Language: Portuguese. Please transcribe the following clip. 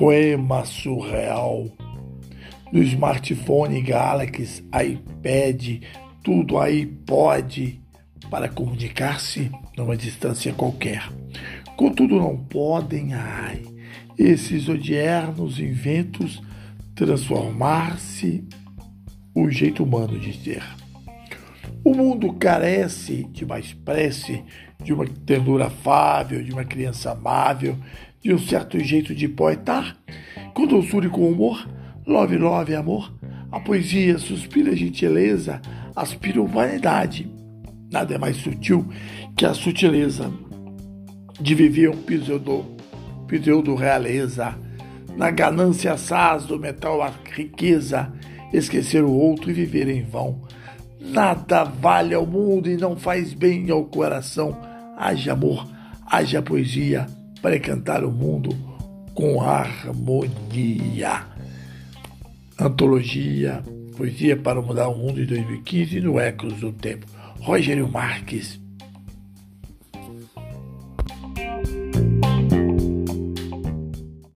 poema surreal. No smartphone, Galaxy, iPad, tudo aí pode para comunicar-se numa distância qualquer. Contudo, não podem, ai, esses odiernos inventos transformar-se o jeito humano de ser. O mundo carece de mais prece, de uma ternura afável, de uma criança amável, de um certo jeito de poetar, com doçura e com humor, love, love, amor. A poesia suspira gentileza, aspira humanidade. Nada é mais sutil que a sutileza de viver um pseudo, pseudo realeza. Na ganância assaz do metal a riqueza, esquecer o outro e viver em vão. Nada vale ao mundo e não faz bem ao coração. Haja amor, haja poesia para encantar o mundo com harmonia. Antologia Poesia para Mudar o Mundo de 2015 no Ecos do Tempo. Rogério Marques.